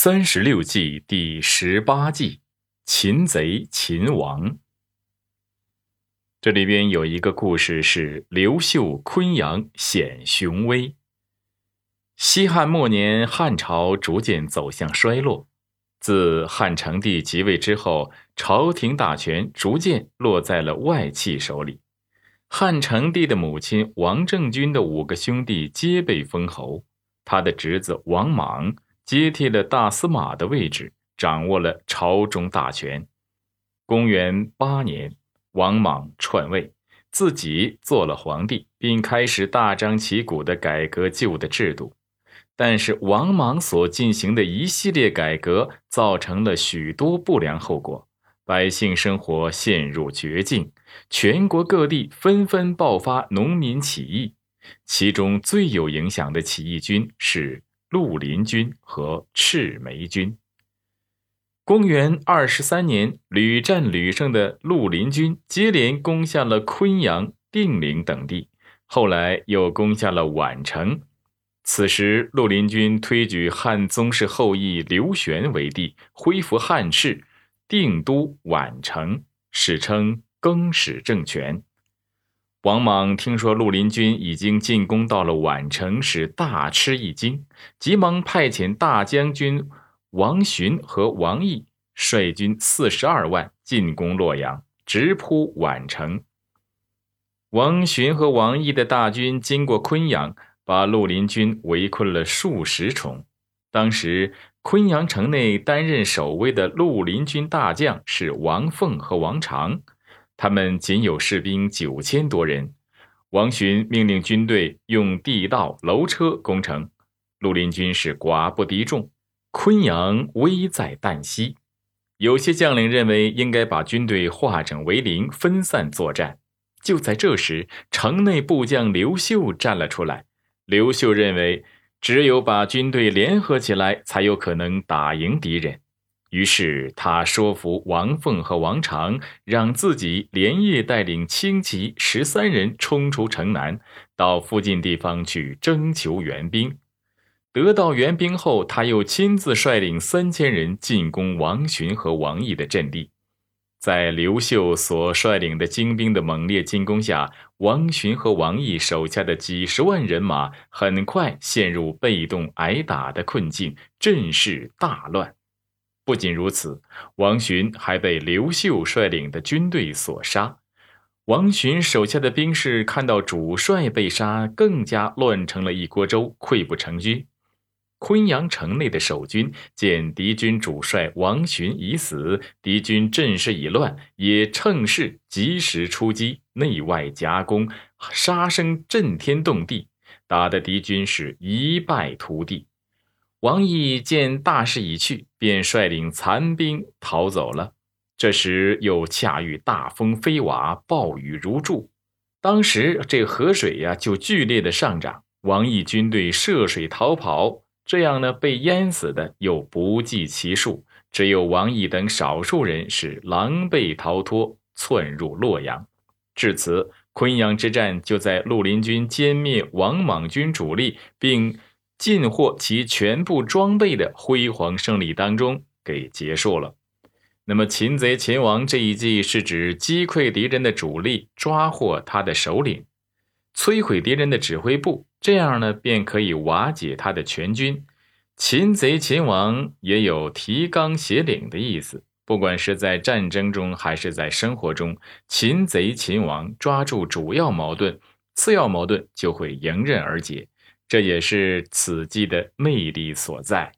三十六计第十八计，擒贼擒王。这里边有一个故事是刘秀昆阳显雄威。西汉末年，汉朝逐渐走向衰落。自汉成帝即位之后，朝廷大权逐渐落在了外戚手里。汉成帝的母亲王政君的五个兄弟皆被封侯，他的侄子王莽。接替了大司马的位置，掌握了朝中大权。公元八年，王莽篡位，自己做了皇帝，并开始大张旗鼓地改革旧的制度。但是，王莽所进行的一系列改革，造成了许多不良后果，百姓生活陷入绝境，全国各地纷纷爆发农民起义。其中最有影响的起义军是。绿林军和赤眉军。公元二十三年，屡战屡胜的绿林军接连攻下了昆阳、定陵等地，后来又攻下了宛城。此时，绿林军推举汉宗室后裔刘玄为帝，恢复汉室，定都宛城，史称更始政权。王莽听说绿林军已经进攻到了宛城，是大吃一惊，急忙派遣大将军王寻和王毅率军四十二万进攻洛阳，直扑宛城。王寻和王毅的大军经过昆阳，把绿林军围困了数十重。当时昆阳城内担任守卫的绿林军大将是王凤和王长。他们仅有士兵九千多人，王寻命令军队用地道、楼车攻城，绿林军是寡不敌众，昆阳危在旦夕。有些将领认为应该把军队化整为零，分散作战。就在这时，城内部将刘秀站了出来。刘秀认为，只有把军队联合起来，才有可能打赢敌人。于是他说服王凤和王长，让自己连夜带领轻骑十三人冲出城南，到附近地方去征求援兵。得到援兵后，他又亲自率领三千人进攻王寻和王毅的阵地。在刘秀所率领的精兵的猛烈进攻下，王寻和王毅手下的几十万人马很快陷入被动挨打的困境，阵势大乱。不仅如此，王寻还被刘秀率领的军队所杀。王寻手下的兵士看到主帅被杀，更加乱成了一锅粥，溃不成军。昆阳城内的守军见敌军主帅王寻已死，敌军阵势已乱，也趁势及时出击，内外夹攻，杀声震天动地，打得敌军是一败涂地。王毅见大势已去，便率领残兵逃走了。这时又恰遇大风飞瓦，暴雨如注。当时这河水呀就剧烈的上涨，王毅军队涉水逃跑，这样呢被淹死的又不计其数。只有王毅等少数人是狼狈逃脱，窜入洛阳。至此，昆阳之战就在绿林军歼灭王莽军主力，并。尽获其全部装备的辉煌胜利当中给结束了。那么，擒贼擒王这一计是指击溃敌人的主力，抓获他的首领，摧毁敌人的指挥部，这样呢便可以瓦解他的全军。擒贼擒王也有提纲挈领的意思，不管是在战争中还是在生活中，擒贼擒王，抓住主要矛盾，次要矛盾就会迎刃而解。这也是此计的魅力所在。